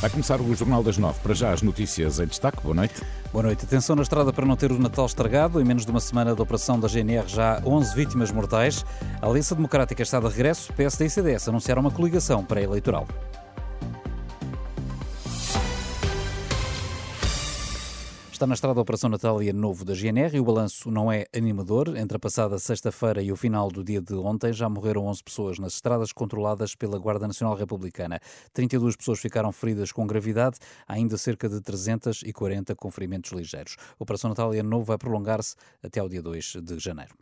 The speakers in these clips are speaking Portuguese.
Vai começar o Jornal das Nove. Para já as notícias em destaque. Boa noite. Boa noite. Atenção na estrada para não ter o Natal estragado. Em menos de uma semana da operação da GNR, já 11 vítimas mortais. A Aliança Democrática está de regresso. PSD e CDS anunciaram uma coligação pré-eleitoral. Está na estrada a Operação Natal Ano Novo da GNR e o balanço não é animador. Entre a passada sexta-feira e o final do dia de ontem já morreram 11 pessoas nas estradas controladas pela Guarda Nacional Republicana. 32 pessoas ficaram feridas com gravidade, ainda cerca de 340 com ferimentos ligeiros. A Operação Natal Ano Novo vai prolongar-se até ao dia 2 de janeiro.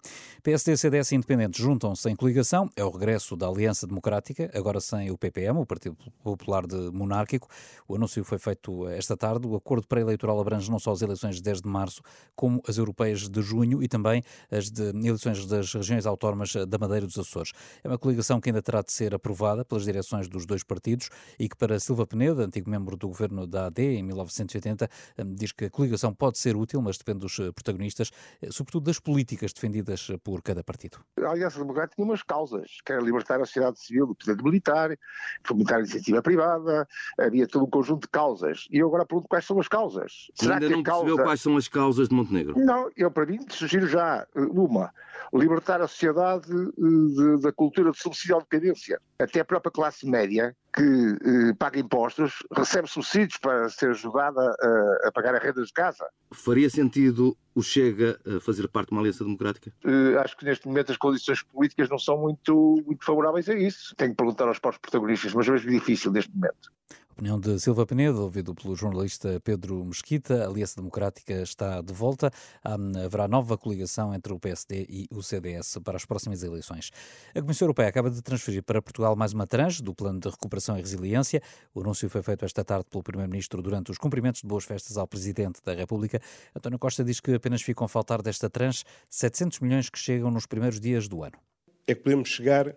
PSD, CDS e Independentes juntam-se em coligação. É o regresso da Aliança Democrática, agora sem o PPM, o Partido Popular de Monárquico. O anúncio foi feito esta tarde. O acordo pré-eleitoral abrange não só os eleições de 10 de março, como as europeias de junho e também as de eleições das regiões autónomas da Madeira e dos Açores. É uma coligação que ainda terá de ser aprovada pelas direções dos dois partidos e que para Silva Peneda, antigo membro do governo da AD em 1980, hum, diz que a coligação pode ser útil, mas depende dos eh, protagonistas, eh, sobretudo das políticas defendidas por cada partido. A Aliança Democrática tinha umas causas, que era libertar a sociedade civil do poder militar, fomentar a iniciativa privada, havia todo um conjunto de causas. E eu agora pergunto quais são as causas. Será Ainda que não percebeu quais são as causas de Montenegro? Não, eu para mim sugiro já eh, uma. Libertar a sociedade eh, da cultura de subsídio à dependência. Até a própria classe média, que eh, paga impostos, recebe subsídios para ser ajudada a, a pagar a renda de casa. Faria sentido o Chega fazer parte de uma aliança democrática? Uh, acho que neste momento as condições políticas não são muito, muito favoráveis a isso. Tenho que perguntar aos próprios protagonistas, mas é mesmo difícil neste momento. Opinião de Silva Penedo, ouvido pelo jornalista Pedro Mesquita. A Aliança Democrática está de volta. Haverá nova coligação entre o PSD e o CDS para as próximas eleições. A Comissão Europeia acaba de transferir para Portugal mais uma tranche do Plano de Recuperação e Resiliência. O anúncio foi feito esta tarde pelo Primeiro-Ministro durante os cumprimentos de boas festas ao Presidente da República. António Costa diz que apenas ficam a faltar desta tranche 700 milhões que chegam nos primeiros dias do ano. É que podemos chegar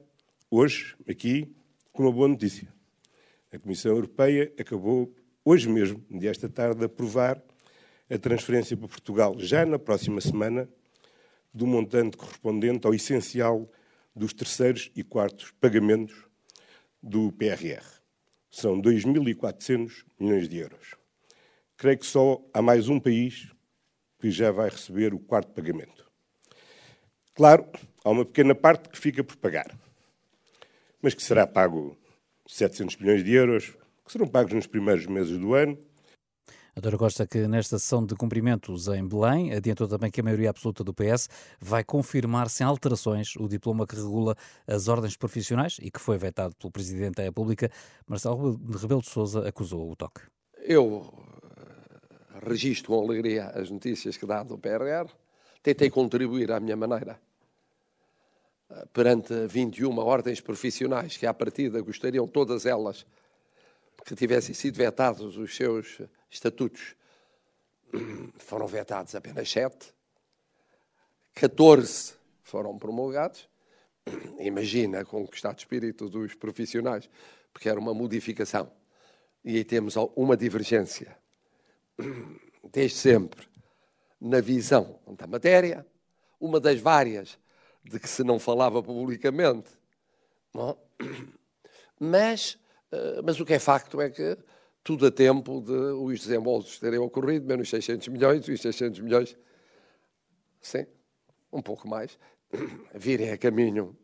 hoje, aqui, com uma boa notícia a Comissão Europeia acabou, hoje mesmo, desta tarde, de aprovar a transferência para Portugal, já na próxima semana, do montante correspondente ao essencial dos terceiros e quartos pagamentos do PRR. São 2.400 milhões de euros. Creio que só há mais um país que já vai receber o quarto pagamento. Claro, há uma pequena parte que fica por pagar, mas que será pago 700 milhões de euros, que serão pagos nos primeiros meses do ano. Doutora Costa, que nesta sessão de cumprimentos em Belém, adiantou também que a maioria absoluta do PS vai confirmar sem alterações o diploma que regula as ordens profissionais e que foi vetado pelo Presidente da República. Marcelo Rebelo de Sousa acusou o toque. Eu eh, registro com alegria as notícias que dá do PRR, tentei contribuir à minha maneira perante 21 ordens profissionais que, à partida, gostariam todas elas que tivessem sido vetados os seus estatutos, foram vetados apenas sete, 14 foram promulgados. Imagina com o estado de espírito dos profissionais, porque era uma modificação. E aí temos uma divergência, desde sempre, na visão da matéria, uma das várias de que se não falava publicamente. Bom, mas, eh, mas o que é facto é que tudo a tempo de os desembolsos terem ocorrido, menos 600 milhões, os 600 milhões, sim, um pouco mais, virem a caminho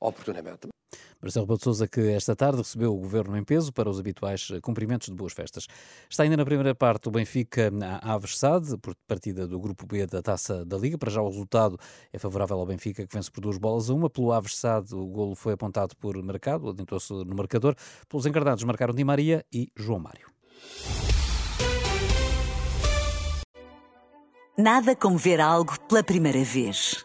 oportunamente. Marcelo Rebelo de Sousa, que esta tarde recebeu o governo em peso para os habituais cumprimentos de boas festas. Está ainda na primeira parte o Benfica à Aves por partida do grupo B da Taça da Liga. Para já o resultado é favorável ao Benfica, que vence por duas bolas a uma. Pelo Aves SAD, o golo foi apontado por Mercado, adiantou-se no marcador. Pelos encarnados marcaram Di Maria e João Mário. Nada como ver algo pela primeira vez.